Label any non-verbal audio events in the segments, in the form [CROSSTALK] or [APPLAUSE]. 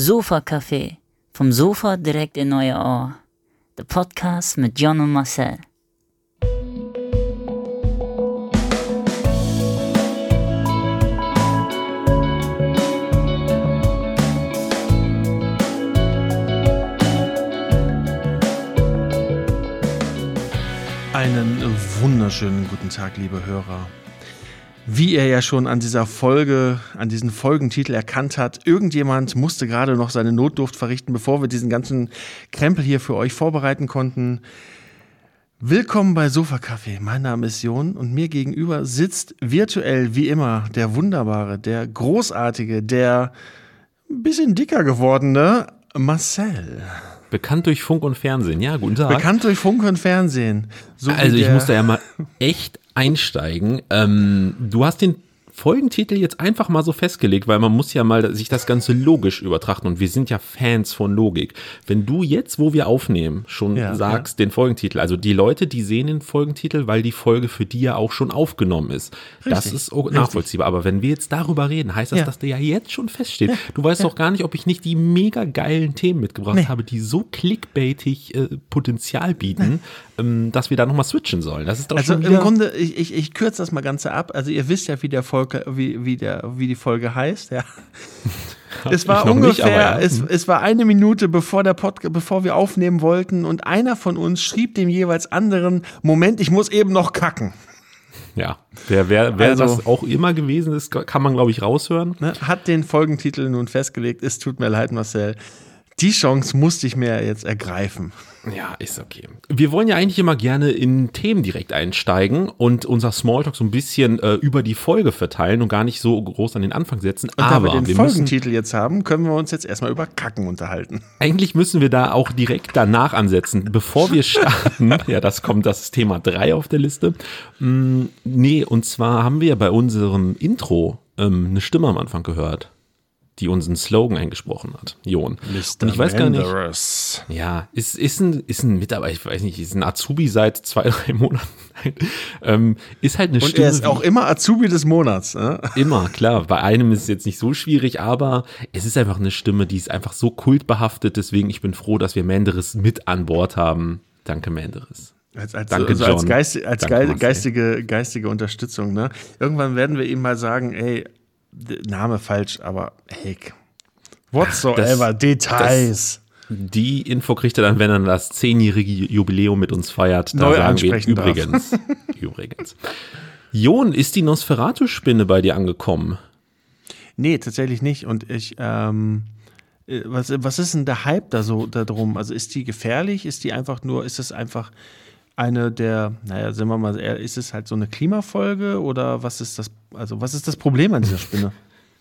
Sofa Café. Vom Sofa direkt in euer Ohr. Der Podcast mit John und Marcel. Einen wunderschönen guten Tag, liebe Hörer. Wie ihr ja schon an dieser Folge, an diesen Folgentitel erkannt hat, irgendjemand musste gerade noch seine Notdurft verrichten, bevor wir diesen ganzen Krempel hier für euch vorbereiten konnten. Willkommen bei Sofa Café. Mein Name ist Jon und mir gegenüber sitzt virtuell wie immer der wunderbare, der großartige, der ein bisschen dicker gewordene Marcel. Bekannt durch Funk und Fernsehen, ja, guten Tag. Bekannt durch Funk und Fernsehen. So also ich muss da ja mal echt einsteigen. Ähm, du hast den Folgentitel jetzt einfach mal so festgelegt, weil man muss ja mal sich das Ganze logisch übertrachten und wir sind ja Fans von Logik. Wenn du jetzt, wo wir aufnehmen, schon ja, sagst ja. den Folgentitel, also die Leute, die sehen den Folgentitel, weil die Folge für die ja auch schon aufgenommen ist. Richtig, das ist nachvollziehbar. Aber wenn wir jetzt darüber reden, heißt das, ja. dass der ja jetzt schon feststeht. Du weißt doch gar nicht, ob ich nicht die mega geilen Themen mitgebracht nee. habe, die so clickbaitig äh, Potenzial bieten, ähm, dass wir da nochmal switchen sollen. Das ist doch also schon im Grunde, ich, ich, ich kürze das mal Ganze ab. Also ihr wisst ja, wie der Folge, wie, wie, der, wie die Folge heißt, ja. Es war ungefähr, nicht, ja. es, es war eine Minute bevor der Pod, bevor wir aufnehmen wollten und einer von uns schrieb dem jeweils anderen, Moment, ich muss eben noch kacken. Ja, wer, wer, wer also, das auch immer gewesen ist, kann man, glaube ich, raushören. Ne, hat den Folgentitel nun festgelegt. Es tut mir leid, Marcel. Die Chance musste ich mir jetzt ergreifen. Ja, ist okay. Wir wollen ja eigentlich immer gerne in Themen direkt einsteigen und unser Smalltalk so ein bisschen äh, über die Folge verteilen und gar nicht so groß an den Anfang setzen. Und Aber da wir den wir Folgentitel jetzt haben, können wir uns jetzt erstmal über Kacken unterhalten. Eigentlich müssen wir da auch direkt danach ansetzen. Bevor wir [LAUGHS] starten, ja, das kommt das Thema 3 auf der Liste. Mm, nee, und zwar haben wir bei unserem Intro ähm, eine Stimme am Anfang gehört die unseren Slogan eingesprochen hat, Jon. Mr. Und ich weiß gar nicht. Ja, ist, ist, ein, ist ein Mitarbeiter, ich weiß nicht, ist ein Azubi seit zwei, [LAUGHS] drei Monaten. ähm, ist halt eine Und Stimme. er ist auch immer Azubi des Monats. Ne? [LAUGHS] Immer, klar. Bei einem ist es jetzt nicht so schwierig, aber es ist einfach eine Stimme, die ist einfach so kultbehaftet. Deswegen, ich bin froh, dass wir Menderes mit an Bord haben. Danke, Menderes. Als, als, Danke, also als, Geist, als Danke, geistige, geistige Unterstützung. Ne? Irgendwann werden wir ihm mal sagen, ey, Name falsch, aber hey, whatsoever, das, Details. Das, die Info kriegt er dann, wenn er das zehnjährige Jubiläum mit uns feiert. Da Neu sagen wir übrigens. [LAUGHS] übrigens. Jon, ist die Nosferatu-Spinne bei dir angekommen? Nee, tatsächlich nicht. Und ich, ähm, äh, was, was ist denn der Hype da so darum? Also ist die gefährlich? Ist die einfach nur, ist es einfach eine der, naja, sind wir mal, ist es halt so eine Klimafolge oder was ist das, also was ist das Problem an dieser Spinne?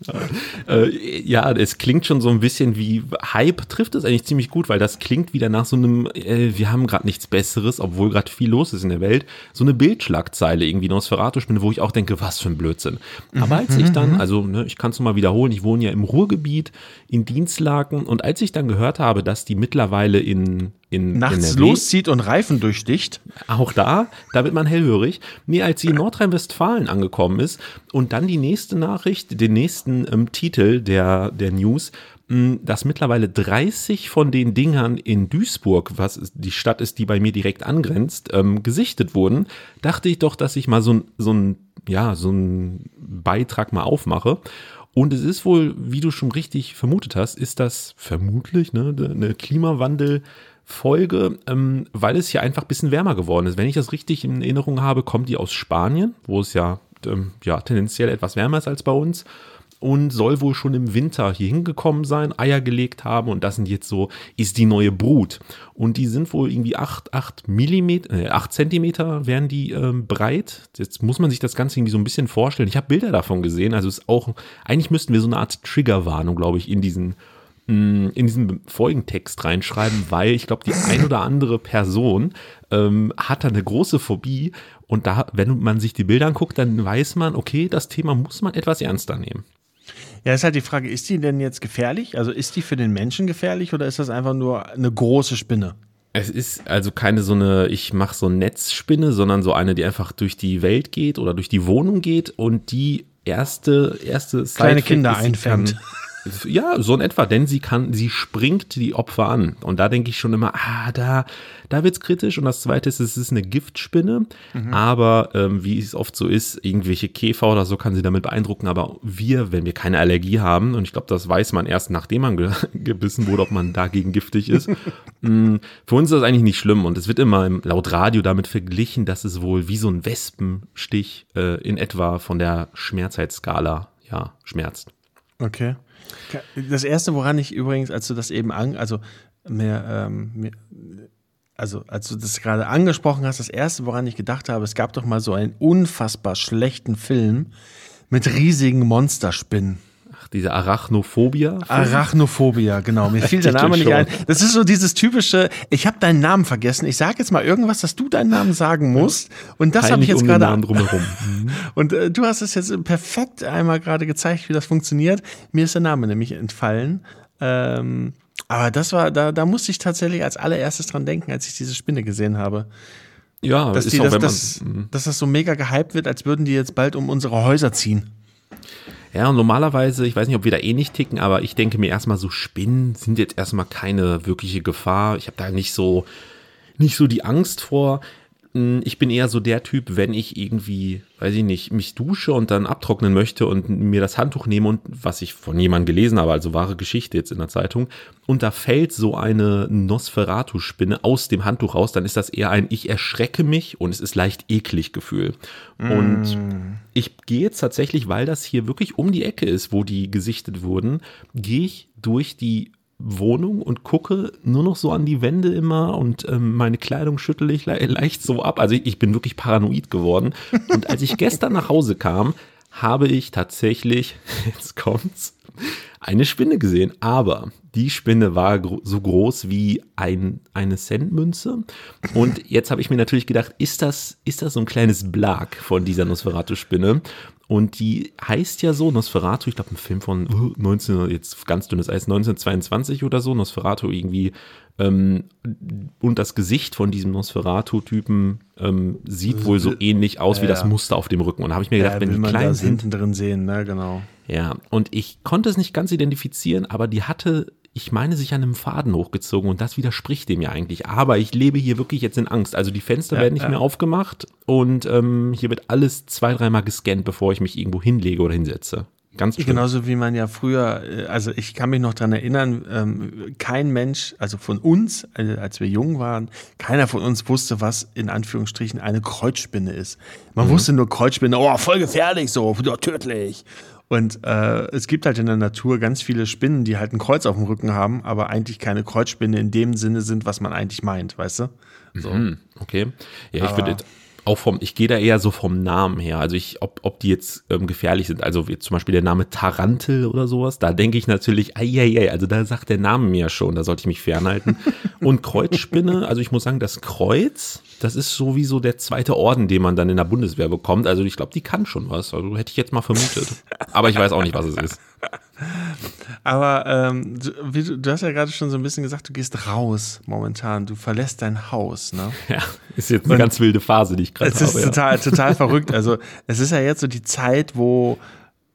[LAUGHS] äh, ja, es klingt schon so ein bisschen wie Hype trifft es eigentlich ziemlich gut, weil das klingt wieder nach so einem, äh, wir haben gerade nichts Besseres, obwohl gerade viel los ist in der Welt, so eine Bildschlagzeile irgendwie Nosferatu-Spinne, wo ich auch denke, was für ein Blödsinn. Aber als ich dann, mhm. also ne, ich kann es mal wiederholen, ich wohne ja im Ruhrgebiet in Dienstlaken und als ich dann gehört habe, dass die mittlerweile in in nachts NRW. loszieht und Reifen durchsticht. Auch da, da wird man hellhörig. Nee, als sie in Nordrhein-Westfalen angekommen ist und dann die nächste Nachricht, den nächsten ähm, Titel der, der News, mh, dass mittlerweile 30 von den Dingern in Duisburg, was die Stadt ist, die bei mir direkt angrenzt, ähm, gesichtet wurden, dachte ich doch, dass ich mal so, so ein, ja, so ein Beitrag mal aufmache. Und es ist wohl, wie du schon richtig vermutet hast, ist das vermutlich ne, eine Klimawandel- Folge, ähm, weil es hier einfach ein bisschen wärmer geworden ist. Wenn ich das richtig in Erinnerung habe, kommt die aus Spanien, wo es ja, ähm, ja tendenziell etwas wärmer ist als bei uns und soll wohl schon im Winter hier hingekommen sein, Eier gelegt haben und das sind jetzt so, ist die neue Brut. Und die sind wohl irgendwie 8, 8 Millimeter, äh, 8 Zentimeter wären die ähm, breit. Jetzt muss man sich das Ganze irgendwie so ein bisschen vorstellen. Ich habe Bilder davon gesehen, also ist auch, eigentlich müssten wir so eine Art Triggerwarnung, glaube ich, in diesen in diesen Folgentext reinschreiben, weil ich glaube, die ein oder andere Person ähm, hat da eine große Phobie und da, wenn man sich die Bilder anguckt, dann weiß man, okay, das Thema muss man etwas ernster nehmen. Ja, ist halt die Frage, ist die denn jetzt gefährlich? Also ist die für den Menschen gefährlich oder ist das einfach nur eine große Spinne? Es ist also keine so eine, ich mache so Netzspinne, sondern so eine, die einfach durch die Welt geht oder durch die Wohnung geht und die erste, erste Kleine Kinder einfängt. [LAUGHS] Ja, so in etwa, denn sie kann, sie springt die Opfer an. Und da denke ich schon immer, ah, da, da wird's kritisch. Und das zweite ist, es ist eine Giftspinne. Mhm. Aber ähm, wie es oft so ist, irgendwelche Käfer oder so kann sie damit beeindrucken. Aber wir, wenn wir keine Allergie haben, und ich glaube, das weiß man erst, nachdem man ge [LAUGHS] gebissen wurde, ob man dagegen giftig ist. [LAUGHS] mh, für uns ist das eigentlich nicht schlimm. Und es wird immer im, laut Radio damit verglichen, dass es wohl wie so ein Wespenstich äh, in etwa von der Schmerzheitsskala ja, schmerzt. Okay. Das erste, woran ich übrigens, als du das eben an, also mehr, ähm, mehr, also als du das gerade angesprochen hast, das erste, woran ich gedacht habe, es gab doch mal so einen unfassbar schlechten Film mit riesigen Monsterspinnen. Diese Arachnophobia? Arachnophobia, genau. Mir [LAUGHS] fiel der Name nicht ein. Das ist so dieses typische, ich habe deinen Namen vergessen. Ich sage jetzt mal irgendwas, dass du deinen Namen sagen musst. Und das habe ich jetzt um gerade. Namen [LAUGHS] drumherum. Und äh, du hast es jetzt perfekt einmal gerade gezeigt, wie das funktioniert. Mir ist der Name nämlich entfallen. Ähm, aber das war, da, da musste ich tatsächlich als allererstes dran denken, als ich diese Spinne gesehen habe. Ja, Dass, ist die, auch, dass, dass, dass das so mega gehypt wird, als würden die jetzt bald um unsere Häuser ziehen. Ja, normalerweise, ich weiß nicht, ob wir da eh nicht ticken, aber ich denke mir erstmal so, Spinnen sind jetzt erstmal keine wirkliche Gefahr. Ich habe da nicht so, nicht so die Angst vor. Ich bin eher so der Typ, wenn ich irgendwie, weiß ich nicht, mich dusche und dann abtrocknen möchte und mir das Handtuch nehme und was ich von jemandem gelesen habe, also wahre Geschichte jetzt in der Zeitung, und da fällt so eine Nosferatu-Spinne aus dem Handtuch raus, dann ist das eher ein Ich erschrecke mich und es ist leicht eklig Gefühl. Und ich gehe jetzt tatsächlich, weil das hier wirklich um die Ecke ist, wo die gesichtet wurden, gehe ich durch die Wohnung und gucke nur noch so an die Wände immer und ähm, meine Kleidung schüttle ich le leicht so ab. Also ich, ich bin wirklich paranoid geworden. Und als ich gestern nach Hause kam, habe ich tatsächlich, [LAUGHS] jetzt kommt's, eine Spinne gesehen. Aber die Spinne war gro so groß wie ein, eine Centmünze. Und jetzt habe ich mir natürlich gedacht, ist das, ist das so ein kleines Blag von dieser Nosferatu-Spinne? Und die heißt ja so, Nosferatu, ich glaube, ein Film von uh, 19, jetzt ganz dünnes Eis, 1922 oder so, Nosferatu irgendwie. Ähm, und das Gesicht von diesem Nosferatu-Typen ähm, sieht wohl so ähnlich aus wie Ja, das ja. Muster auf dem Rücken. Und da habe ich mir gedacht, Ja, wenn die man klein das sind, hinten drin sehen, ne, genau. ja, und ich konnte es nicht ganz identifizieren, aber die hatte, ich meine, sich an einem Faden hochgezogen und das widerspricht dem ja eigentlich. Aber ich lebe hier wirklich jetzt in Angst. Also die Fenster Ja, werden nicht ja. mehr aufgemacht und ähm, hier wird alles zwei, dreimal gescannt, bevor ich mich irgendwo hinlege oder hinsetze. Ganz schön. Genauso wie man ja früher, äh, also ich kann mich noch dran erinnern, ähm, kein Mensch, also von uns, äh, als wir jung waren, keiner von uns wusste, was in Anführungsstrichen eine Kreuzspinne ist. Man wusste nur Kreuzspinne, oh, voll gefährlich, so, ja, tödlich. Und äh, es gibt halt in der Natur ganz viele Spinnen, die halt ein Kreuz auf dem Rücken haben, aber eigentlich keine Kreuzspinne in dem Sinne sind, was man eigentlich meint, weißt du? So. Hm, okay. Ja, ich würde auch vom, ich gehe da eher so vom Namen her. Also ich, ob, ob die jetzt ähm, gefährlich sind. Also wie zum Beispiel der Name Tarantel oder sowas, da denke ich natürlich, ei, also da sagt der Name mir schon, da sollte ich mich fernhalten. [LAUGHS] Und Kreuzspinne, also ich muss sagen, das Kreuz, das ist sowieso der zweite Orden, den man dann in der Bundeswehr bekommt. Also ich glaube, die kann schon was. Also hätte ich jetzt mal vermutet. Aber ich weiß auch nicht, was es ist. Aber ähm, du, wie du, hast ja gerade schon so ein bisschen gesagt, du gehst raus momentan, du verlässt dein Haus, ne? [LAUGHS] Ja, ist jetzt eine ganz wilde Phase, die ich gerade Es habe. ist ja. total, [LAUGHS] total verrückt. Also es ist ja jetzt so die Zeit, wo,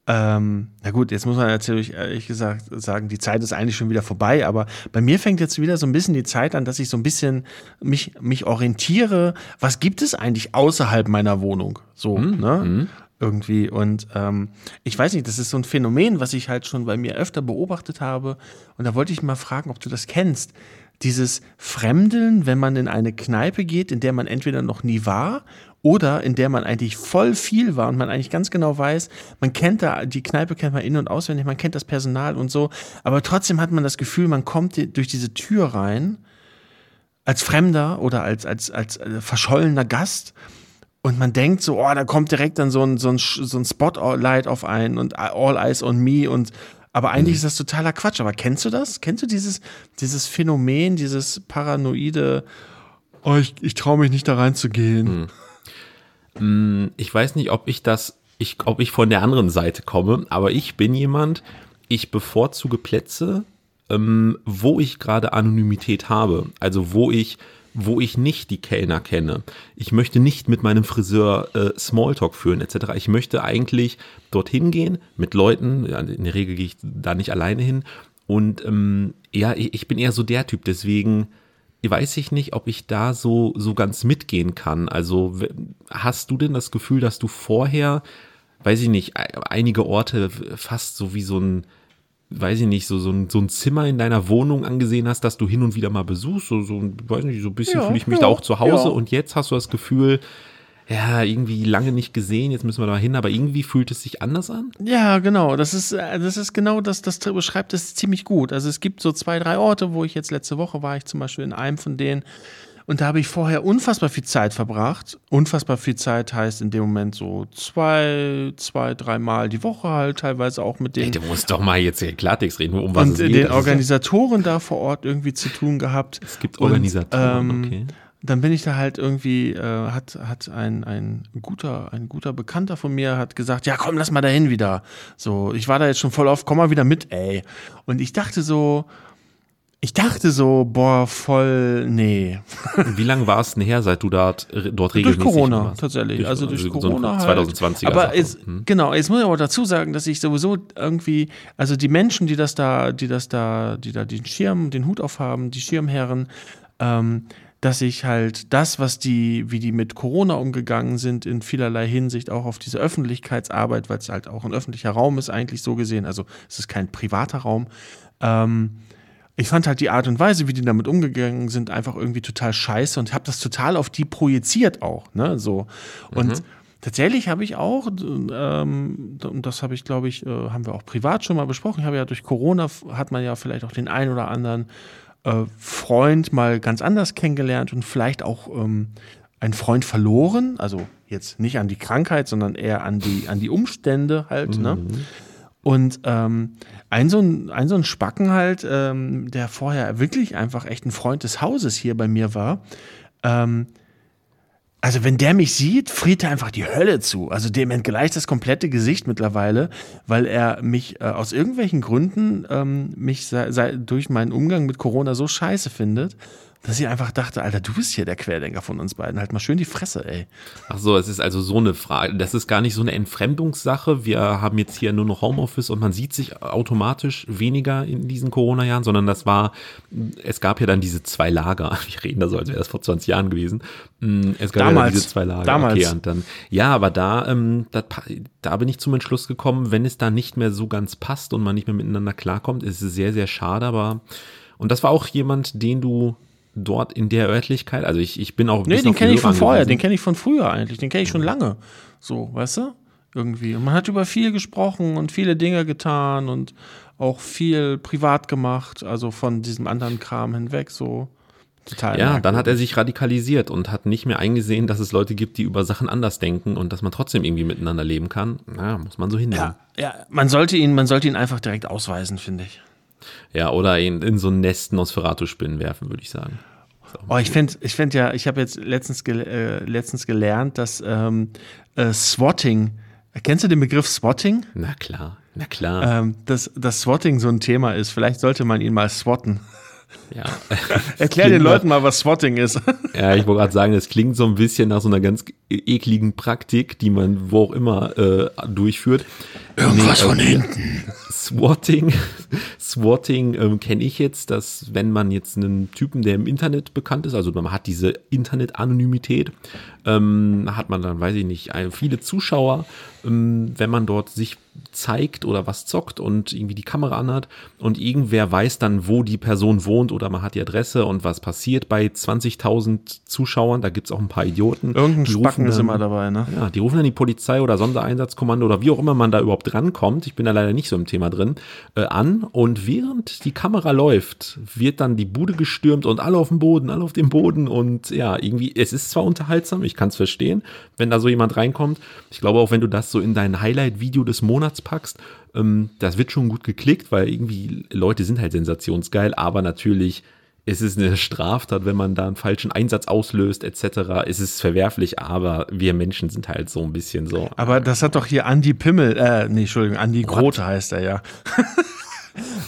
ähm, na gut, jetzt muss man natürlich ehrlich gesagt sagen, die Zeit ist eigentlich schon wieder vorbei, aber bei mir fängt jetzt wieder so ein bisschen die Zeit an, dass ich so ein bisschen mich, mich orientiere, was gibt es eigentlich außerhalb meiner Wohnung? So, ne? Irgendwie. Und ähm, ich weiß nicht, das ist so ein Phänomen, was ich halt schon bei mir öfter beobachtet habe. Und da wollte ich mal fragen, ob du das kennst. Dieses Fremdeln, wenn man in eine Kneipe geht, in der man entweder noch nie war oder in der man eigentlich voll viel war und man eigentlich ganz genau weiß, man kennt da, die Kneipe kennt man in- und auswendig, man kennt das Personal und so, aber trotzdem hat man das Gefühl, man kommt durch diese Tür rein als Fremder oder als, als, als äh, verschollener Gast und man denkt so, oh, da kommt direkt dann so ein, so ein, so ein Spotlight auf einen und All Eyes on Me und aber eigentlich ist das totaler Quatsch. Aber kennst du das? Kennst du dieses, dieses Phänomen, dieses paranoide, oh, ich, ich traue mich nicht da reinzugehen? ich weiß nicht, ob ich das, ich, ob ich von der anderen Seite komme, aber ich bin jemand, ich bevorzuge Plätze, ähm, wo ich gerade Anonymität habe. Also wo ich wo ich nicht die Kellner kenne. Ich möchte nicht mit meinem Friseur äh, Smalltalk führen etc. Ich möchte eigentlich dorthin gehen mit Leuten. In der Regel gehe ich da nicht alleine hin. Und ähm, ja, ich, ich bin eher so der Typ. Deswegen weiß ich nicht, ob ich da so, so ganz mitgehen kann. Also hast du denn das Gefühl, dass du vorher, weiß ich nicht, e- einige Orte fast so wie so ein, weiß ich nicht, so, so, ein, so ein Zimmer in deiner Wohnung angesehen hast, dass du hin und wieder mal besuchst? So, so ein- weiß nicht, so ein bisschen Ja, fühle ich mich ja, da auch zu Hause ja. und jetzt hast du das Gefühl, ja, irgendwie lange nicht gesehen, jetzt müssen wir da mal hin, aber irgendwie fühlt es sich anders an? Ja, genau. Das ist, äh, das ist genau das, das beschreibt es ziemlich gut. Also es gibt so zwei, drei Orte, wo ich jetzt letzte Woche war, ich zum Beispiel in einem von denen. Und da habe ich vorher unfassbar viel Zeit verbracht. Unfassbar viel Zeit heißt in dem Moment so zwei, zwei, dreimal die Woche halt, teilweise auch mit Ey, den, du musst doch mal jetzt hier Klartext reden, um was und es den geht. Ja- Organisatoren da vor Ort irgendwie zu tun gehabt. Es gibt Und, Organisatoren, ähm, okay. dann bin ich da halt irgendwie, äh, hat, hat ein, ein guter, ein guter Bekannter von mir hat gesagt, ja komm, lass mal dahin wieder. So, ich war da jetzt schon voll auf, komm mal wieder mit, ey. Und ich dachte so, ich dachte so, boah, voll, nee. Wie lange war es denn her, seit du dort, dort Durch regelmäßig Corona warst? tatsächlich. also durch so Corona. halt. 2020er Aber jetzt, Hm. genau, jetzt muss ich aber dazu sagen, dass ich sowieso irgendwie, also die Menschen, die das da, die das da, die da den Schirm, den Hut aufhaben, die Schirmherren, ähm, dass ich halt das, was die, wie die mit Corona umgegangen sind, in vielerlei Hinsicht auch auf diese Öffentlichkeitsarbeit, weil es halt auch ein öffentlicher Raum ist, eigentlich so gesehen, also es ist kein privater Raum, ähm, ich fand halt die Art und Weise, wie die damit umgegangen sind, einfach irgendwie total scheiße und habe das total auf die projiziert auch, ne, so. Und tatsächlich habe ich auch, ähm, und das habe ich, glaube ich, äh, haben wir auch privat schon mal besprochen, ich habe ja durch Corona, hat man ja vielleicht auch den einen oder anderen äh, Freund mal ganz anders kennengelernt und vielleicht auch ähm, einen Freund verloren, also jetzt nicht an die Krankheit, sondern eher an die, an die Umstände halt, ne? Und ähm, ein, so ein, ein so ein Spacken halt, ähm, der vorher wirklich einfach echt ein Freund des Hauses hier bei mir war, ähm, also wenn der mich sieht, friert er einfach die Hölle zu. Also dem entgleicht das komplette Gesicht mittlerweile, weil er mich äh, aus irgendwelchen Gründen ähm, mich sei, sei, durch meinen Umgang mit Corona so scheiße findet, dass ich einfach dachte, Alter, du bist hier der Querdenker von uns beiden. Halt mal schön die Fresse, ey. Ach so, es ist also so eine Frage. Das ist gar nicht so eine Entfremdungssache. Wir haben jetzt hier nur noch Homeoffice und man sieht sich automatisch weniger in diesen Corona-Jahren, sondern das war, es gab ja dann diese zwei Lager. [LAUGHS] Wir reden da so, als wäre das vor 20 Jahren gewesen. Es gab ja Damals. diese zwei Lager. Damals. Okay, und dann, ja, aber da, ähm, da, da bin ich zum Entschluss gekommen, wenn es da nicht mehr so ganz passt und man nicht mehr miteinander klarkommt, ist es sehr, sehr schade, aber, und das war auch jemand, den du dort in der Örtlichkeit, also ich, ich bin auch Nee, den kenne ich von vorher, den kenne ich von früher eigentlich, den kenne ich schon lange. So, weißt du? Irgendwie. Und man hat über viel gesprochen und viele Dinge getan und auch viel privat gemacht, also von diesem anderen Kram hinweg, so total. Ja, dann hat er sich radikalisiert und hat nicht mehr eingesehen, dass es Leute gibt, die über Sachen anders denken und dass man trotzdem irgendwie miteinander leben kann. Ja, muss man so hinnehmen. Ja, ja, man sollte ihn, man sollte ihn einfach direkt ausweisen, finde ich. Ja, oder ihn in so ein Nest Nosferatu-Spinnen werfen, würde ich sagen. Oh, ich finde, ich finde ja, ich habe jetzt letztens, gel äh, letztens gelernt, dass ähm, äh, Swatting, kennst du den Begriff Swatting? Na klar, na klar. Ähm, dass, dass Swatting so ein Thema ist. Vielleicht sollte man ihn mal swatten. ja. [LAUGHS] Erklär den Leuten mal, was Swatting ist. Ja, ich wollte gerade sagen, das klingt so ein bisschen nach so einer ganz ekligen Praktik, die man wo auch immer äh, durchführt. Irgendwas von hinten. Swatting, [LAUGHS] Swatting ähm, kenne ich jetzt, dass wenn man jetzt einen Typen, der im Internet bekannt ist, also man hat diese Internet-Anonymität, ähm, hat man dann, weiß ich nicht, viele Zuschauer, ähm, wenn man dort sich zeigt oder was zockt und irgendwie die Kamera anhat und irgendwer weiß dann, wo die Person wohnt oder man hat die Adresse und was passiert bei 20.000 Zuschauern, da gibt's auch ein paar Idioten. Irgendein Die rufen Spacken ist dann- immer dabei, ne? ja, die rufen dann die Polizei oder Sondereinsatzkommando oder wie auch immer man da überhaupt rankommt, ich bin da leider nicht so im Thema drin, äh, an und während die Kamera läuft, wird dann die Bude gestürmt und alle auf dem Boden, alle auf dem Boden und ja, irgendwie, es ist zwar unterhaltsam, ich kann es verstehen, wenn da so jemand reinkommt. Ich glaube auch, wenn du das so in dein Highlight-Video des Monats packst, ähm, das wird schon gut geklickt, weil irgendwie Leute sind halt sensationsgeil, aber natürlich es ist eine Straftat, wenn man da einen falschen Einsatz auslöst, etc. Es ist verwerflich, aber wir Menschen sind halt so ein bisschen so. Aber das hat doch hier Andi Pimmel, äh, nee, Entschuldigung, Andi Grote heißt er ja. [LAUGHS]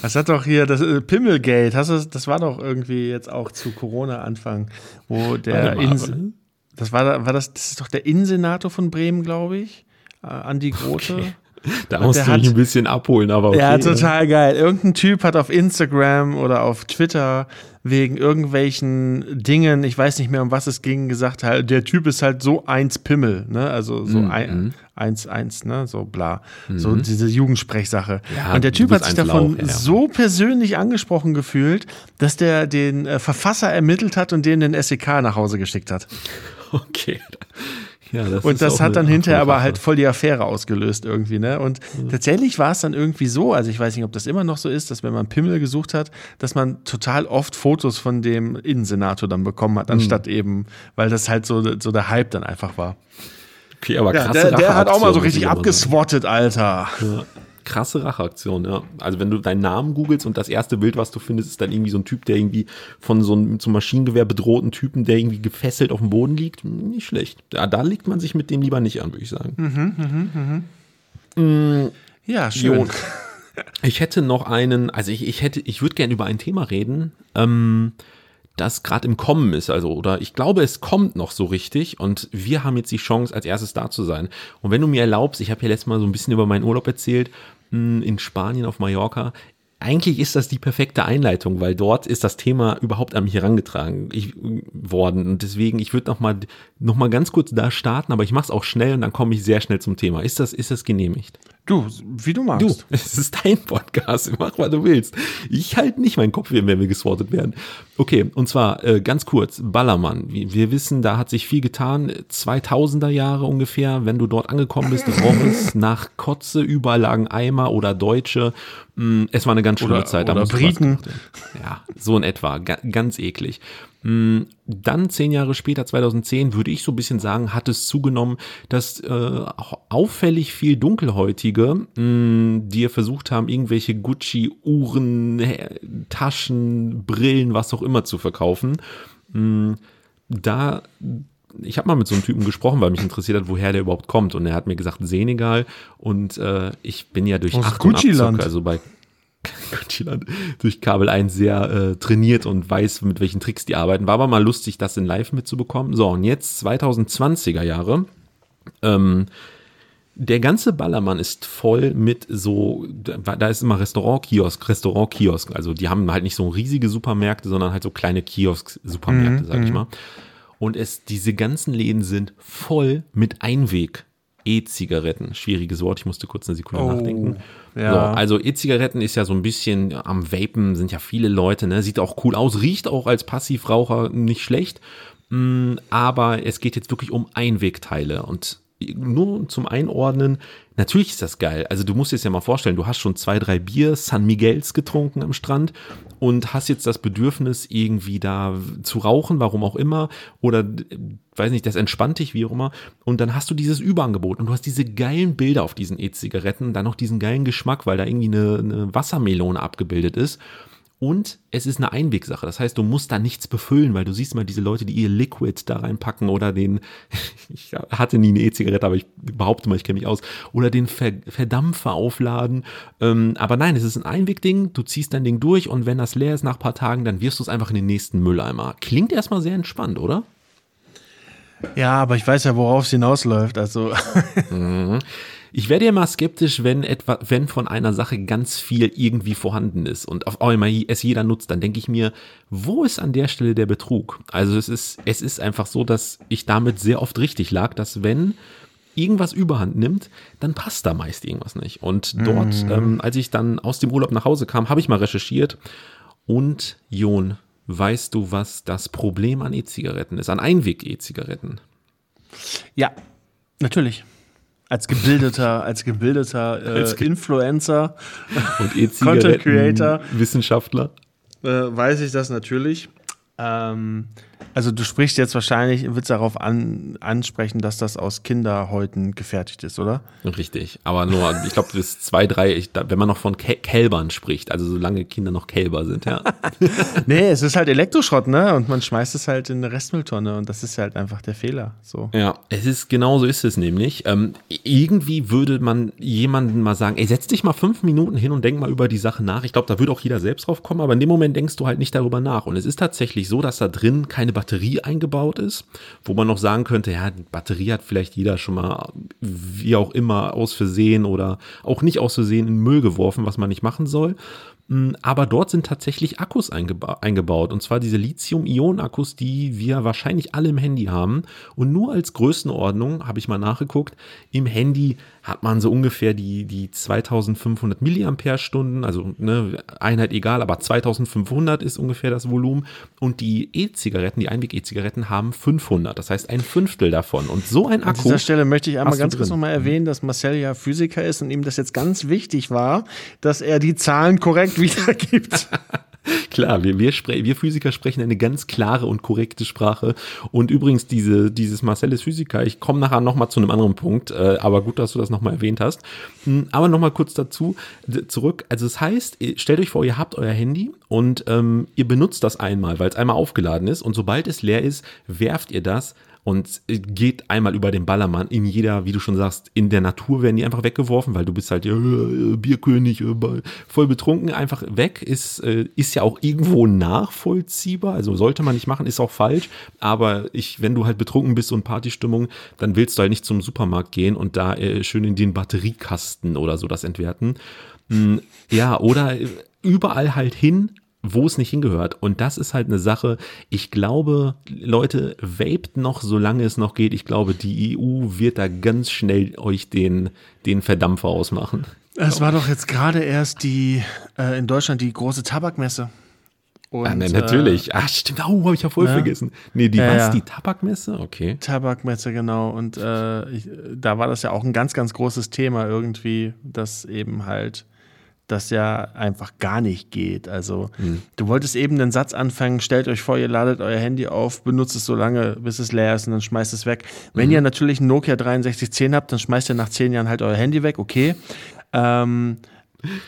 Das hat doch hier das äh, Pimmelgate, hast du, das war doch irgendwie jetzt auch zu Corona-Anfang, wo der Insel. Das war, war das, das ist doch der Innensenator von Bremen, glaube ich. Äh, Andi Grote. Okay. [LAUGHS] Da musst du mich ein bisschen abholen, aber okay. Ja, total geil. Irgendein Typ hat auf Instagram oder auf Twitter wegen irgendwelchen Dingen, ich weiß nicht mehr, um was es ging, gesagt, halt, der Typ ist halt so eins Pimmel, ne? Also so mhm. ein, eins, eins, ne? So bla. Mhm. So diese Jugendsprechsache. Ja, Und der Typ hat sich davon Lauch, ja. so persönlich angesprochen gefühlt, dass der den äh, Verfasser ermittelt hat und den den SEK nach Hause geschickt hat. [LAUGHS] Okay. Ja, das und das hat dann hinterher aber halt voll die Affäre ausgelöst irgendwie, ne? Und mhm. tatsächlich war es dann irgendwie so, also ich weiß nicht, ob das immer noch so ist, dass wenn man Pimmel gesucht hat, dass man total oft Fotos von dem Innensenator dann bekommen hat, anstatt mhm. eben, weil das halt so, so der Hype dann einfach war. Okay, aber krass. Ja, der, der hat auch mal so richtig abgeswottet, Alter. Ja krasse Racheaktion, ja. Also wenn du deinen Namen googelst und das erste Bild, was du findest, ist dann irgendwie so ein Typ, der irgendwie von so einem zum Maschinengewehr bedrohten Typen, der irgendwie gefesselt auf dem Boden liegt, nicht schlecht. Ja, da legt man sich mit dem lieber nicht an, würde ich sagen. Mhm, mhm, mhm. Mm, ja, schön. [LAUGHS] Ich hätte noch einen, also ich, ich hätte, ich würde gerne über ein Thema reden. Ähm, das gerade im Kommen ist. Also, oder ich glaube, es kommt noch so richtig und wir haben jetzt die Chance, als erstes da zu sein. Und wenn du mir erlaubst, ich habe ja letztes Mal so ein bisschen über meinen Urlaub erzählt, in Spanien auf Mallorca. Eigentlich ist das die perfekte Einleitung, weil dort ist das Thema überhaupt an mich herangetragen ich, worden. Und deswegen, ich würde noch mal, noch mal ganz kurz da starten, aber ich mache es auch schnell und dann komme ich sehr schnell zum Thema. Ist das, ist das genehmigt? Du, wie du magst. Du, es ist dein Podcast, mach, was du willst. Ich halte nicht meinen Kopf, wenn wir geswortet werden. Okay, und zwar äh, ganz kurz, Ballermann. Wir, wissen, da hat sich viel getan. 2000er Jahre ungefähr, wenn du dort angekommen bist, roch es [LAUGHS] nach Kotze, überall lagen Eimer oder Deutsche. Mm, es war eine ganz oder, Zeit. Da oder Briten. Ja, so in etwa. Ga ganz eklig. Mm, dann zehn Jahre später, 2010, würde ich so ein bisschen sagen, hat es zugenommen, dass äh, auffällig viel Dunkelhäutige, mh, mm, die versucht haben, irgendwelche Gucci-Uhren, Taschen, Brillen, was auch immer zu verkaufen. Mh, mm, da ich habe mal mit so einem Typen gesprochen, weil mich interessiert hat, woher der überhaupt kommt. Und er hat mir gesagt, Senegal. Und äh, ich bin ja durch Ach und Abzocke, also bei durch Kabel 1 sehr äh, trainiert und weiß, mit welchen Tricks die arbeiten. War aber mal lustig, das in live mitzubekommen. So, und jetzt 2020er Jahre. Ähm, der ganze Ballermann ist voll mit so, da ist immer Restaurant-Kiosk, Restaurant-Kiosk. Also die haben halt nicht so riesige Supermärkte, sondern halt so kleine Kiosk-Supermärkte, mhm, sag ich mhm. mal. Und es, diese ganzen Läden sind voll mit Einweg. E-Zigaretten. Schwieriges Wort, ich musste kurz eine Sekunde oh, nachdenken. Ja. So, also E-Zigaretten ist ja so ein bisschen am Vapen, sind ja viele Leute, ne? Sieht auch cool aus, riecht auch als Passivraucher nicht schlecht. Mm, aber es geht jetzt wirklich um Einwegteile. Und nur zum Einordnen, natürlich ist das geil. Also du musst dir das ja mal vorstellen, du hast schon zwei, drei Bier San Miguels getrunken am Strand und hast jetzt das Bedürfnis, irgendwie da zu rauchen, warum auch immer, oder weiß nicht, das entspannt dich, wie auch immer. Und dann hast du dieses Überangebot und du hast diese geilen Bilder auf diesen E-Zigaretten, dann noch diesen geilen Geschmack, weil da irgendwie eine, eine Wassermelone abgebildet ist. Und es ist eine Einwegsache. Das heißt, du musst da nichts befüllen, weil du siehst mal diese Leute, die ihr Liquid da reinpacken oder den, [LAUGHS] ich hatte nie eine E-Zigarette, aber ich behaupte mal, ich kenne mich aus, oder den Verdampfer aufladen. Ähm, aber nein, es ist ein Einwegding. Du ziehst dein Ding durch und wenn das leer ist nach ein paar Tagen, dann wirfst du es einfach in den nächsten Mülleimer. Klingt erstmal sehr entspannt, oder? Ja, aber ich weiß ja, worauf es hinausläuft. Also. mhm. [LAUGHS] Ich werde ja mal skeptisch, wenn etwa, wenn von einer Sache ganz viel irgendwie vorhanden ist und auf einmal es jeder nutzt, dann denke ich mir, wo ist an der Stelle der Betrug? Also es ist, es ist einfach so, dass ich damit sehr oft richtig lag, dass wenn irgendwas überhand nimmt, dann passt da meist irgendwas nicht. Und dort, mm. ähm, als ich dann aus dem Urlaub nach Hause kam, habe ich mal recherchiert und Jon, weißt du, was das Problem an E-Zigaretten ist, an Einweg-E-Zigaretten? Ja, natürlich als gebildeter, [LAUGHS] als gebildeter äh, als ge Influencer. Und e Content Creator, Wissenschaftler, äh, weiß ich das natürlich. Ähm, also du sprichst jetzt wahrscheinlich, willst darauf an, ansprechen, dass das aus Kinderhäuten gefertigt ist, oder? Richtig, aber nur, ich glaube, bis zwei, drei, ich, wenn man noch von Kä Kälbern spricht, also solange Kinder noch Kälber sind, ja. [LAUGHS] nee, es ist halt Elektroschrott, ne? Und man schmeißt es halt in eine Restmülltonne und das ist halt einfach der Fehler. So. Ja, es ist genau so ist es nämlich. Ähm, irgendwie würde man jemanden mal sagen, ey, setz dich mal fünf Minuten hin und denk mal über die Sache nach. Ich glaube, da würde auch jeder selbst drauf kommen, aber in dem Moment denkst du halt nicht darüber nach. Und es ist tatsächlich so, dass da drin keine Batterie eingebaut ist, wo man noch sagen könnte, ja, die Batterie hat vielleicht jeder schon mal, wie auch immer, aus Versehen oder auch nicht aus Versehen in Müll geworfen, was man nicht machen soll. Mm, aber dort sind tatsächlich Akkus eingeba eingebaut. Und zwar diese Lithium-Ionen-Akkus, die wir wahrscheinlich alle im Handy haben. Und nur als Größenordnung, habe ich mal nachgeguckt, im Handy hat man so ungefähr die, die 2500 Milliampere-Stunden, also ne, Einheit egal, aber 2500 ist ungefähr das Volumen. Und die E-Zigaretten, die Einweg-E-Zigaretten haben 500. Das heißt ein Fünftel davon. Und so ein Akku. An dieser Stelle möchte ich einmal ganz kurz nochmal erwähnen, dass Marcel ja Physiker ist und ihm das jetzt ganz wichtig war, dass er die Zahlen korrekt [LAUGHS] wiedergibt. [LAUGHS] [LAUGHS] Klar, wir, wir, wir Physiker sprechen eine ganz klare und korrekte Sprache. Und übrigens, diese, dieses Marcel ist Physiker, ich komme nachher nochmal zu einem anderen Punkt, äh, aber gut, dass du das nochmal erwähnt hast. Hm, aber nochmal kurz dazu, zurück. Also es das heißt, stellt euch vor, ihr habt euer Handy und ähm, ihr benutzt das einmal, weil es einmal aufgeladen ist. Und sobald es leer ist, werft ihr das und geht einmal über den Ballermann. In jeder, wie du schon sagst, in der Natur werden die einfach weggeworfen, weil du bist halt ja, Bierkönig, äh, voll betrunken, einfach weg, ist, äh, ist ja auch irgendwo nachvollziehbar, also sollte man nicht machen, ist auch falsch, aber ich, wenn du halt betrunken bist und Partystimmung, dann willst du halt nicht zum Supermarkt gehen und da äh, schön in den Batteriekasten oder so das entwerten. Hm, ja, oder überall halt hin, wo es nicht hingehört. Und das ist halt eine Sache. Ich glaube, Leute, vaped noch, solange es noch geht. Ich glaube, die EU wird da ganz schnell euch den, den Verdampfer ausmachen. Es war doch jetzt gerade erst die äh, in Deutschland die große Tabakmesse. Und, ah, ne, natürlich. Äh, Ach, stimmt. Oh, habe ich ja voll ne? vergessen. Nee, die äh, was? Die Tabakmesse? Okay. Tabakmesse, genau. Und äh, ich, da war das ja auch ein ganz, ganz großes Thema irgendwie, dass eben halt das ja einfach gar nicht geht. Also mhm. du wolltest eben den Satz anfangen, stellt euch vor, ihr ladet euer Handy auf, benutzt es so lange, bis es leer ist und dann schmeißt es weg. Wenn mhm. ihr natürlich ein Nokia 6310 habt, dann schmeißt ihr nach zehn Jahren halt euer Handy weg, okay. Ähm,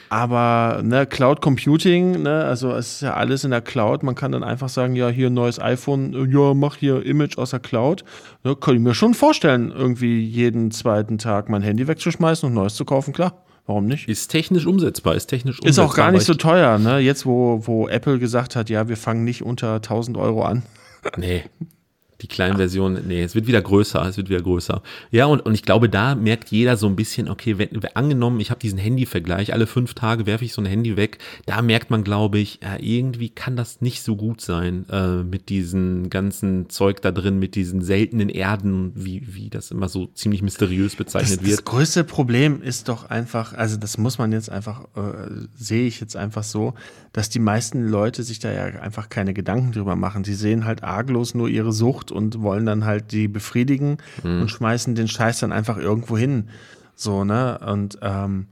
aber ne, Cloud Computing, ne, also es ist ja alles in der Cloud. Man kann dann einfach sagen, ja, hier ein neues iPhone, ja, mach hier Image aus der Cloud. Ne, kann ich mir schon vorstellen, irgendwie jeden zweiten Tag mein Handy wegzuschmeißen und neues zu kaufen, klar. Warum nicht? Ist technisch umsetzbar, ist technisch umsetzbar. Ist auch gar nicht so teuer, ne? Jetzt, wo, wo Apple gesagt hat, ja, wir fangen nicht unter 1000 Euro an. Nee, [LAUGHS] die kleinen Versionen, nee, es wird wieder größer, es wird wieder größer. Ja, und, und ich glaube, da merkt jeder so ein bisschen, okay, wenn, angenommen, ich habe diesen Handyvergleich, alle fünf Tage werfe ich so ein Handy weg, da merkt man, glaube ich, ja, irgendwie kann das nicht so gut sein äh, mit diesem ganzen Zeug da drin, mit diesen seltenen Erden, wie, wie das immer so ziemlich mysteriös bezeichnet das, wird. Das größte Problem ist doch einfach, also das muss man jetzt einfach, äh, sehe ich jetzt einfach so, dass die meisten Leute sich da ja einfach keine Gedanken drüber machen. Sie sehen halt arglos nur ihre Sucht Sucht und wollen dann halt die befriedigen mhm. und schmeißen den Scheiß dann einfach irgendwo hin. So, ne? Und ähm,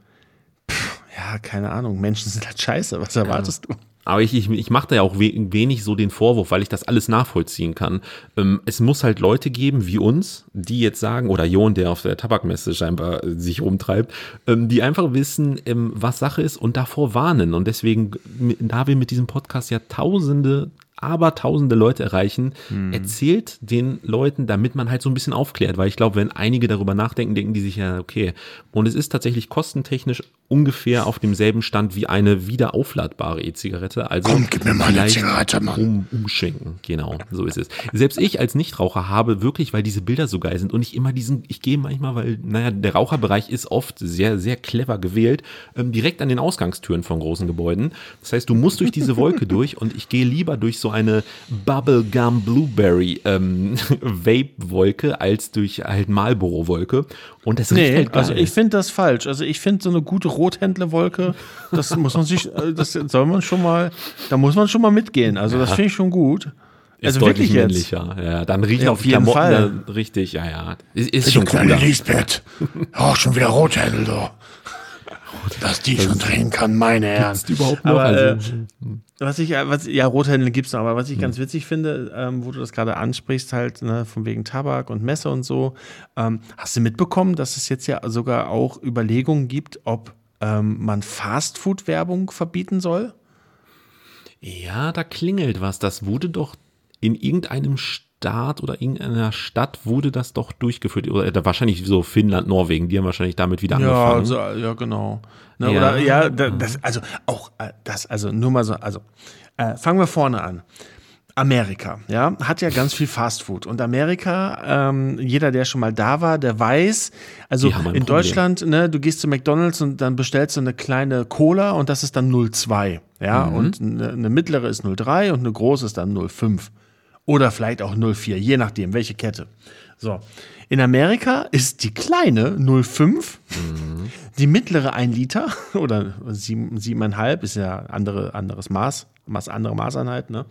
pff, ja, keine Ahnung, Menschen sind halt scheiße, was erwartest ja. du? Aber ich, ich, ich mache da ja auch wenig so den Vorwurf, weil ich das alles nachvollziehen kann. Ähm, es muss halt Leute geben wie uns, die jetzt sagen, oder Jon, der auf der Tabakmesse scheinbar äh, sich rumtreibt, ähm, die einfach wissen, ähm, was Sache ist und davor warnen. Und deswegen, da wir mit diesem Podcast ja tausende, aber tausende Leute erreichen, hm. erzählt den Leuten, damit man halt so ein bisschen aufklärt, weil ich glaube, wenn einige darüber nachdenken, denken die sich ja, okay, und es ist tatsächlich kostentechnisch ungefähr auf demselben Stand wie eine wieder aufladbare E-Zigarette. Also Komm, gib mir mal eine Zigarette, Mann. Um, umschenken, genau, so ist es. Selbst ich als Nichtraucher habe wirklich, weil diese Bilder so geil sind und ich immer diesen, ich gehe manchmal, weil, naja, der Raucherbereich ist oft sehr, sehr clever gewählt, ähm, direkt an den Ausgangstüren von großen Gebäuden. Das heißt, du musst durch diese Wolke [LAUGHS] durch und ich gehe lieber durch so eine Bubblegum Blueberry ähm, [LAUGHS] Vape-Wolke als durch halt Marlboro-Wolke. Und das nee, halt also ich finde das falsch. Also ich finde so eine gute Rothändle-Wolke, das muss man sich, äh, das soll man schon mal, da muss man schon mal mitgehen. Also ja. das finde ich schon gut. Ist also deutlich männlicher. Ja, dann riechen ja, auf jeden Fall. richtig, ja, ja. Ist, ist schon kleine Lisbeth. Auch schon wieder Rothändle, Dass die schon drehen kann, meine Herren. Überhaupt noch? Aber, also, äh, Was ich, äh, was, ja, Rothändle gibt's noch, aber was ich ganz witzig finde, ähm, wo du das gerade ansprichst, halt, ne, von wegen Tabak und Messe und so, ähm, hast du mitbekommen, dass es jetzt ja sogar auch Überlegungen gibt, ob ähm, man Fastfood-Werbung verbieten soll? ja, da klingelt was. Das wurde doch in irgendeinem Staat oder irgendeiner Stadt wurde das doch durchgeführt. Oder äh, wahrscheinlich so Finnland, Norwegen, die haben wahrscheinlich damit wieder Ja, angefangen. also, ja, genau. Ne, Ja. Oder ja, da, das, also auch äh, das, also nur mal so, also äh, fangen wir vorne an. Amerika, ja, hat ja ganz viel Fastfood. Und Amerika, ähm, jeder, der schon mal da war, der weiß, also ein in Problem. Deutschland, ne, du gehst zu McDonalds und dann bestellst du eine kleine Cola und das ist dann 0,2. Ja, Mhm. und eine, eine mittlere ist 0,3 und eine große ist dann 0,5. Oder vielleicht auch 0,4, je nachdem, welche Kette. So. In Amerika ist die kleine 0,5, die mittlere 1 Liter [LAUGHS] oder 7, 7,5 ist ja andere, anderes Maß, Maß andere Maßeinheit, ne?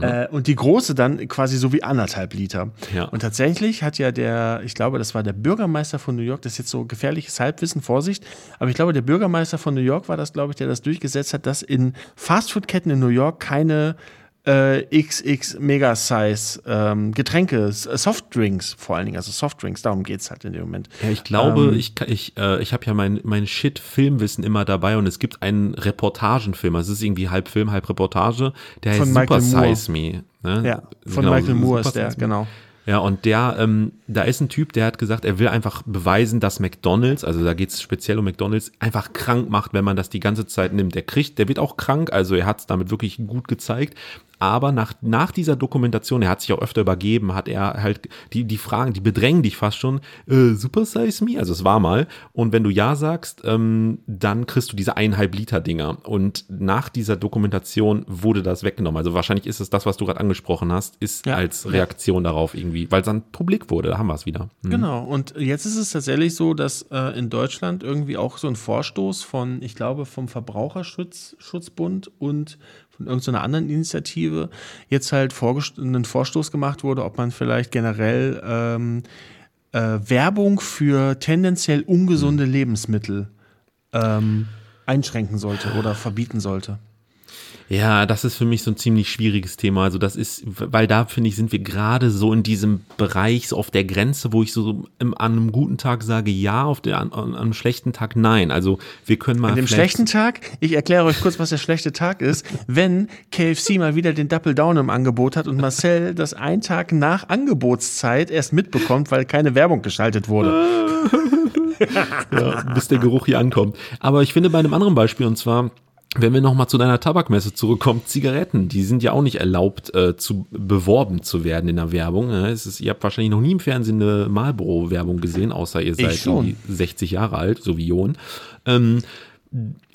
Äh, und die große dann quasi so wie anderthalb Liter. Ja. Und tatsächlich hat ja der, ich glaube, das war der Bürgermeister von New York, das ist jetzt so gefährliches Halbwissen, Vorsicht, aber ich glaube, der Bürgermeister von New York war das, glaube ich, der das durchgesetzt hat, dass in Fastfood-Ketten in New York keine äh, XX Mega-Size ähm, Getränke, äh, Softdrinks vor allen Dingen, also Softdrinks, darum geht es halt in dem Moment. Ja, ich glaube, Ähm, ich, ich, äh, ich habe ja mein, mein Shit-Filmwissen immer dabei und es gibt einen Reportagenfilm, also es ist irgendwie halb Film, halb Reportage, der heißt Michael Super Moore. Size Me. Ne? Ja, von Genau, Michael Moore ist der, Size genau. Ja, und der, ähm, da ist ein Typ, der hat gesagt, er will einfach beweisen, dass McDonalds, also da geht es speziell um McDonalds, einfach krank macht, wenn man das die ganze Zeit nimmt. Der kriegt, der wird auch krank, also er hat es damit wirklich gut gezeigt. Aber nach, nach dieser Dokumentation, er hat sich auch öfter übergeben, hat er halt die, die Fragen, die bedrängen dich fast schon, äh, Super Size Me, also es war mal. Und wenn du Ja sagst, ähm, dann kriegst du diese eineinhalb Liter Dinger. Und nach dieser Dokumentation wurde das weggenommen. Also wahrscheinlich ist es das, was du gerade angesprochen hast, ist Ja. als. Reaktion darauf irgendwie, weil es dann publik wurde, da haben wir es wieder. Hm. Genau, und jetzt ist es tatsächlich so, dass äh, in Deutschland irgendwie auch so ein Vorstoß von, ich glaube, vom Verbraucherschutzbund und irgendeiner anderen Initiative jetzt halt einen Vorstoß gemacht wurde, ob man vielleicht generell ähm, äh, Werbung für tendenziell ungesunde Lebensmittel ähm, einschränken sollte oder verbieten sollte. Ja, das ist für mich so ein ziemlich schwieriges Thema. Also das ist, weil da finde ich, sind wir gerade so in diesem Bereich, so auf der Grenze, wo ich so im, an einem guten Tag sage ja, auf der, an, an einem schlechten Tag nein. Also wir können mal An dem schlechten Tag, ich erkläre euch kurz, was der schlechte Tag ist, wenn KFC mal wieder den Double Down im Angebot hat und Marcel das einen Tag nach Angebotszeit erst mitbekommt, weil keine Werbung geschaltet wurde. [LAUGHS] ja, bis der Geruch hier ankommt. Aber ich finde bei einem anderen Beispiel, und zwar, wenn wir nochmal zu deiner Tabakmesse zurückkommen, Zigaretten, die sind ja auch nicht erlaubt, äh, zu beworben zu werden in der Werbung. ne? Es ist, ihr habt wahrscheinlich noch nie im Fernsehen eine Marlboro-Werbung gesehen, außer ihr seid schon. irgendwie 60 Jahre alt, so wie Jon. Ähm,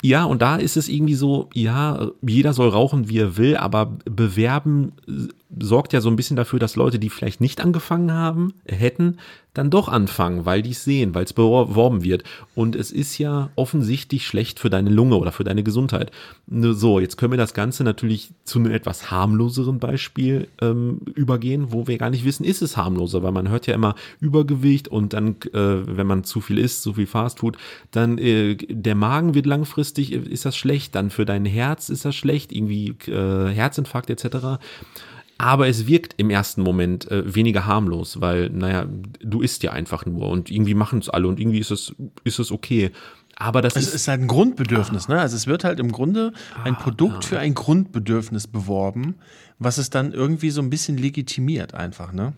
ja, und da ist es irgendwie so, ja, jeder soll rauchen, wie er will, aber bewerben sorgt ja so ein bisschen dafür, dass Leute, die vielleicht nicht angefangen haben, hätten, dann doch anfangen, weil die es sehen, weil es beworben wird. Und es ist ja offensichtlich schlecht für deine Lunge oder für deine Gesundheit. So, jetzt können wir das Ganze natürlich zu einem etwas harmloseren Beispiel ähm, übergehen, wo wir gar nicht wissen, ist es harmloser, weil man hört ja immer Übergewicht und dann, äh, wenn man zu viel isst, zu viel Fastfood, dann äh, der Magen wird langfristig, äh, ist das schlecht, dann für dein Herz ist das schlecht, irgendwie äh, Herzinfarkt etc. Aber es wirkt im ersten Moment äh, weniger harmlos, weil, naja, du isst ja einfach nur und irgendwie machen es alle und irgendwie ist es, ist es okay. Aber das Es ist, ist halt ein Grundbedürfnis, ne? Also es wird halt im Grunde ein Produkt für ein Grundbedürfnis beworben, was es dann irgendwie so ein bisschen legitimiert einfach, ne?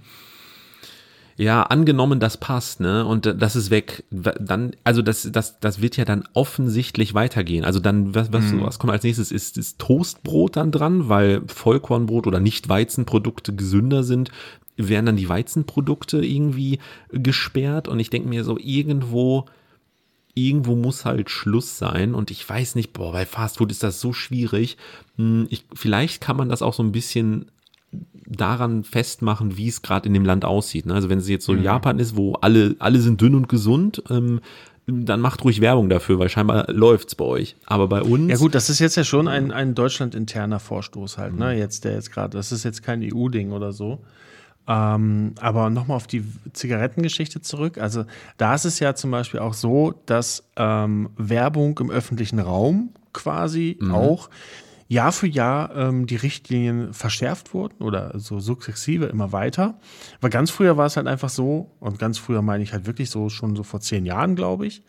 Ja, angenommen, das passt, ne? Und das ist weg. Dann, also das, das, das wird ja dann offensichtlich weitergehen. Also dann, was, was, was kommt als nächstes? Ist, ist Toastbrot dann dran, weil Vollkornbrot oder nicht Weizenprodukte gesünder sind? Werden dann die Weizenprodukte irgendwie gesperrt? Und ich denke mir so, irgendwo, irgendwo muss halt Schluss sein. Und ich weiß nicht, boah, bei Fastfood ist das so schwierig. Hm, Ich, vielleicht kann man das auch so ein bisschen daran festmachen, wie es gerade in dem Land aussieht. ne? Also wenn es jetzt so Japan ist, wo alle, alle sind dünn und gesund, ähm, dann macht ruhig Werbung dafür, weil scheinbar läuft's bei euch. Aber bei uns. Ja gut, das ist jetzt ja schon ein, ein deutschlandinterner Vorstoß halt, ne? Jetzt, der jetzt gerade, das ist jetzt kein EU-Ding oder so. Ähm, aber nochmal auf die Zigarettengeschichte zurück. Also da ist es ja zum Beispiel auch so, dass ähm, Werbung im öffentlichen Raum quasi mhm. auch Jahr für Jahr ähm, die Richtlinien verschärft wurden oder so sukzessive immer weiter. Weil ganz früher war es halt einfach so, und ganz früher meine ich halt wirklich so schon so vor zehn Jahren, glaube ich,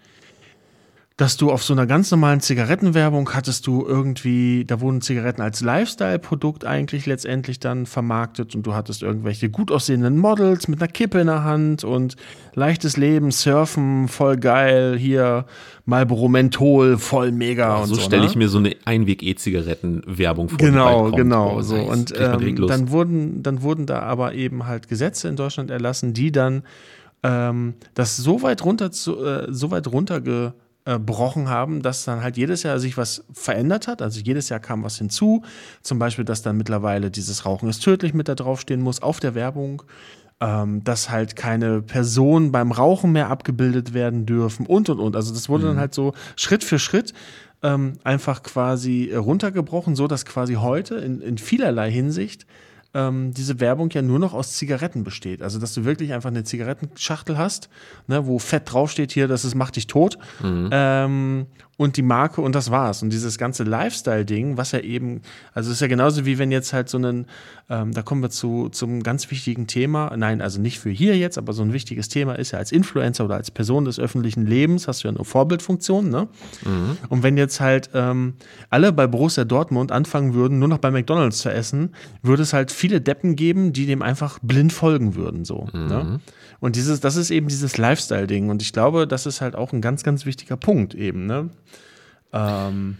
dass du auf so einer ganz normalen Zigarettenwerbung hattest du irgendwie, da wurden Zigaretten als Lifestyle-Produkt eigentlich letztendlich dann vermarktet und du hattest irgendwelche gut aussehenden Models mit einer Kippe in der Hand und leichtes Leben, Surfen, voll geil, hier Marlboro Menthol, voll mega oh, und so. So stelle ne? ich mir so eine Einweg-E-Zigaretten-Werbung vor. Genau, genau, so. Und ähm, dann wurden, dann wurden da aber eben halt Gesetze in Deutschland erlassen, die dann ähm, das so weit runter, zu, äh, so weit runterge gebrochen haben, dass dann halt jedes Jahr sich was verändert hat. Also jedes Jahr kam was hinzu. Zum Beispiel, dass dann mittlerweile dieses Rauchen ist tödlich mit da draufstehen muss auf der Werbung. Ähm, dass halt keine Personen beim Rauchen mehr abgebildet werden dürfen und und und. Also das wurde mhm. dann halt so Schritt für Schritt ähm, einfach quasi runtergebrochen, so dass quasi heute in, in vielerlei Hinsicht ähm, diese Werbung ja nur noch aus Zigaretten besteht. Also, dass du wirklich einfach eine Zigarettenschachtel hast, ne, wo fett draufsteht hier, dass es macht dich tot. Mhm. Ähm, und die Marke und das war's. Und dieses ganze Lifestyle-Ding, was ja eben, also ist ja genauso wie wenn jetzt halt so einen, ähm, da kommen wir zu zum ganz wichtigen Thema. Nein, also nicht für hier jetzt, aber so ein wichtiges Thema ist ja als Influencer oder als Person des öffentlichen Lebens hast du ja eine Vorbildfunktion, ne? Mhm. Und wenn jetzt halt ähm, alle bei Borussia Dortmund anfangen würden, nur noch bei McDonalds zu essen, würde es halt viele Deppen geben, die dem einfach blind folgen würden, so. Mhm. Ne? Und dieses, das ist eben dieses Lifestyle-Ding. Und ich glaube, das ist halt auch ein ganz, ganz wichtiger Punkt eben, ne? Ähm,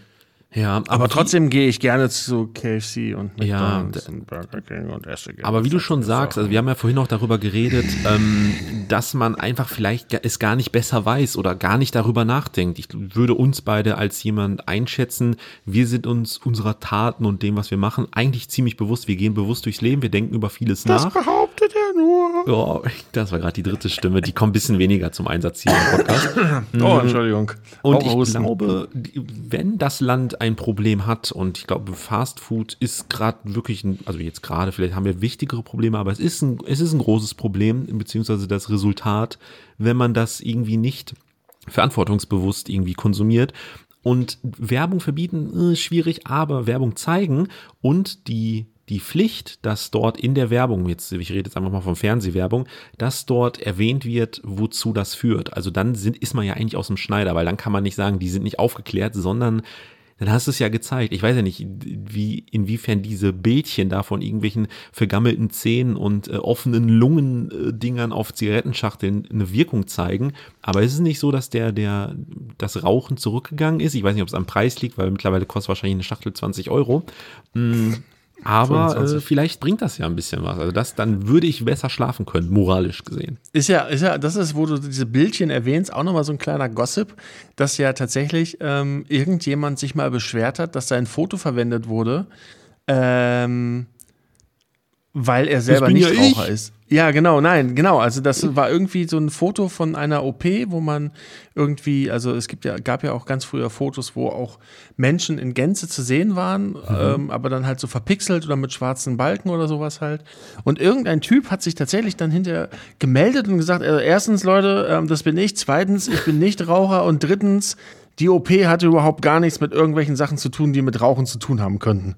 ja, aber, aber trotzdem gehe ich gerne zu KFC und McDonald's ja, und Burger King und esse gerne. Aber wie du schon sagst, also wir haben ja vorhin auch darüber geredet, [LAUGHS] ähm, dass man einfach vielleicht es gar nicht besser weiß oder gar nicht darüber nachdenkt. Ich würde uns beide als jemand einschätzen, wir sind uns unserer Taten und dem, was wir machen, eigentlich ziemlich bewusst. Wir gehen bewusst durchs Leben, wir denken über vieles das nach. Das behauptet er nur. Oh, das war gerade die dritte Stimme, die kommt ein bisschen weniger zum Einsatz hier im Podcast. [CLEARS THROAT] oh, Entschuldigung. Und ich glaube, wenn das Land ein Problem hat und ich glaube, Fast Food ist gerade wirklich, ein, also jetzt gerade, vielleicht haben wir wichtigere Probleme, aber es ist ein, es ist ein großes Problem, beziehungsweise das Resultat, wenn man das irgendwie nicht verantwortungsbewusst irgendwie konsumiert. Und Werbung verbieten, äh, schwierig, aber Werbung zeigen und die die Pflicht, dass dort in der Werbung, jetzt, ich rede jetzt einfach mal von Fernsehwerbung, dass dort erwähnt wird, wozu das führt. Also dann sind, ist man ja eigentlich aus dem Schneider, weil dann kann man nicht sagen, die sind nicht aufgeklärt, sondern dann hast du es ja gezeigt. Ich weiß ja nicht, wie, inwiefern diese Bildchen da von irgendwelchen vergammelten Zähnen und äh, offenen Lungendingern auf Zigarettenschachteln eine Wirkung zeigen. Aber ist es nicht so, dass der, der, das Rauchen zurückgegangen ist? Ich weiß nicht, ob es am Preis liegt, weil mittlerweile kostet wahrscheinlich eine Schachtel 20 Euro. Hm, aber äh, vielleicht bringt das ja ein bisschen was. Also das, dann würde ich besser schlafen können, moralisch gesehen. Ist ja, ist ja, das ist, wo du diese Bildchen erwähnst, auch nochmal so ein kleiner Gossip, dass ja tatsächlich ähm, irgendjemand sich mal beschwert hat, dass sein Foto verwendet wurde, ähm, weil er selber nicht ja Raucher ist. Ja, genau, nein, genau. Also das war irgendwie so ein Foto von einer OP, wo man irgendwie, also es gibt ja, gab ja auch ganz früher Fotos, wo auch Menschen in Gänze zu sehen waren, mhm. ähm, aber dann halt so verpixelt oder mit schwarzen Balken oder sowas halt. Und irgendein Typ hat sich tatsächlich dann hinterher gemeldet und gesagt, äh, erstens, Leute, äh, das bin ich, zweitens, ich bin nicht Raucher und drittens, die OP hatte überhaupt gar nichts mit irgendwelchen Sachen zu tun, die mit Rauchen zu tun haben könnten.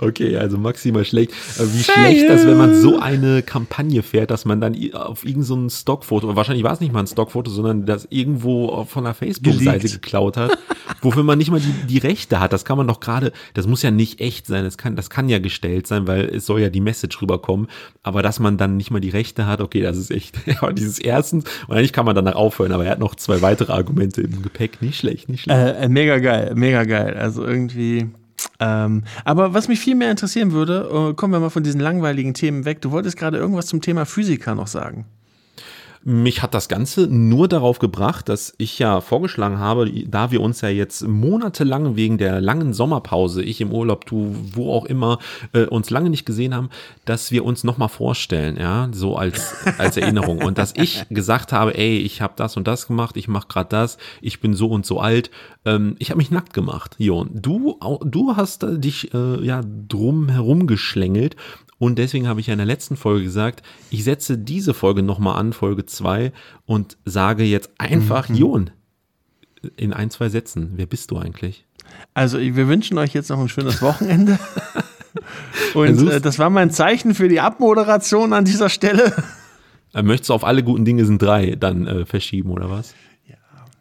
Okay, also maximal schlecht. Äh, wie schlecht das, wenn man so eine Kampagne fährt, dass man dann auf irgendein so Stockfoto, wahrscheinlich war es nicht mal ein Stockfoto, sondern das irgendwo von einer Facebook-Seite geklaut hat, [LAUGHS] wofür man nicht mal die, die Rechte hat. Das kann man doch gerade, das muss ja nicht echt sein, das kann, das kann ja gestellt sein, weil es soll ja die Message rüberkommen. Aber dass man dann nicht mal die Rechte hat, okay, das ist echt, [LAUGHS] ja, dieses erstens, und eigentlich kann man danach aufhören, aber er hat noch zwei weitere Argumente im Gepäck. Nicht schlecht, nicht schlecht. Äh, äh mega geil, mega geil. Also irgendwie ähm, aber was mich viel mehr interessieren würde, äh, kommen wir mal von diesen langweiligen Themen weg. Du wolltest gerade irgendwas zum Thema Physiker noch sagen. Mich hat das Ganze nur darauf gebracht, dass ich ja vorgeschlagen habe, da wir uns ja jetzt monatelang wegen der langen Sommerpause, ich im Urlaub, du wo auch immer, äh, uns lange nicht gesehen haben, dass wir uns nochmal vorstellen, ja, so als, als Erinnerung. und dass ich gesagt habe, ey, ich habe das und das gemacht, ich mache gerade das, ich bin so und so alt. Ähm, ich habe mich nackt gemacht, Jon. Du, du hast dich äh, ja drum herum geschlängelt Und deswegen habe ich ja in der letzten Folge gesagt, ich setze diese Folge nochmal an, Folge 2, und sage jetzt einfach, Mhm. Jon, in ein, zwei Sätzen, wer bist du eigentlich? Also, wir wünschen euch jetzt noch ein schönes Wochenende. [LAUGHS] Und äh, das war mein Zeichen für die Abmoderation an dieser Stelle. Äh, Möchtest du auf alle guten Dinge sind drei dann äh, verschieben oder was?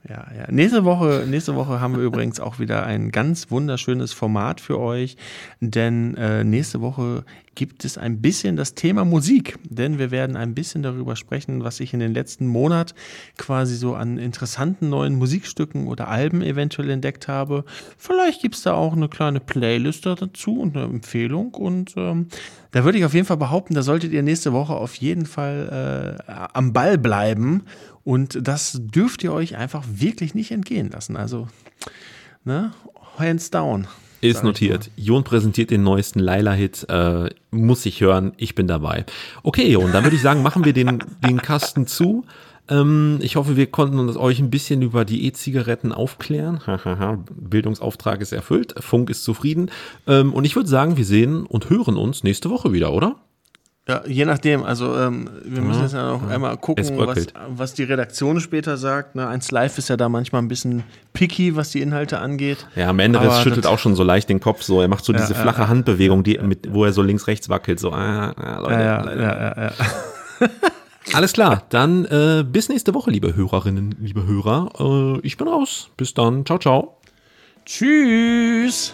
Ja, ja. Nächste Woche, nächste Woche haben wir übrigens auch wieder ein ganz wunderschönes Format für euch, denn äh, nächste Woche gibt es ein bisschen das Thema Musik, denn wir werden ein bisschen darüber sprechen, was ich in den letzten Monat quasi so an interessanten neuen Musikstücken oder Alben eventuell entdeckt habe. Vielleicht gibt es da auch eine kleine Playlist dazu und eine Empfehlung und ähm, da würde ich auf jeden Fall behaupten, da solltet ihr nächste Woche auf jeden Fall äh, am Ball bleiben und das dürft ihr euch einfach wirklich nicht entgehen lassen. Also, ne, hands down. Ist notiert. Jon präsentiert den neuesten Laila-Hit. Äh, muss ich hören. Ich bin dabei. Okay, Jon, dann würde ich sagen, machen wir den, [LAUGHS] den Kasten zu. Ähm, ich hoffe, wir konnten uns euch ein bisschen über die E-Zigaretten aufklären. [LAUGHS] Bildungsauftrag ist erfüllt. Funk ist zufrieden. Ähm, und ich würde sagen, wir sehen und hören uns nächste Woche wieder, oder? Ja, je nachdem. Also ähm, wir müssen Ja, jetzt ja noch einmal Es gucken, was, was die Redaktion später sagt. Ne? Eins Live ist ja da manchmal ein bisschen picky, was die Inhalte angeht. Ja, am Ende das schüttelt auch schon so leicht den Kopf. So, er macht so diese ja, flache Handbewegung, die, mit, wo er so links rechts wackelt. So, ah, ah, Leute, Ja, ja, Leute. ja, ja, ja. [LAUGHS] Alles klar, dann äh, bis nächste Woche, liebe Hörerinnen, liebe Hörer. Äh, ich bin raus. Bis dann. Ciao, ciao. Tschüss.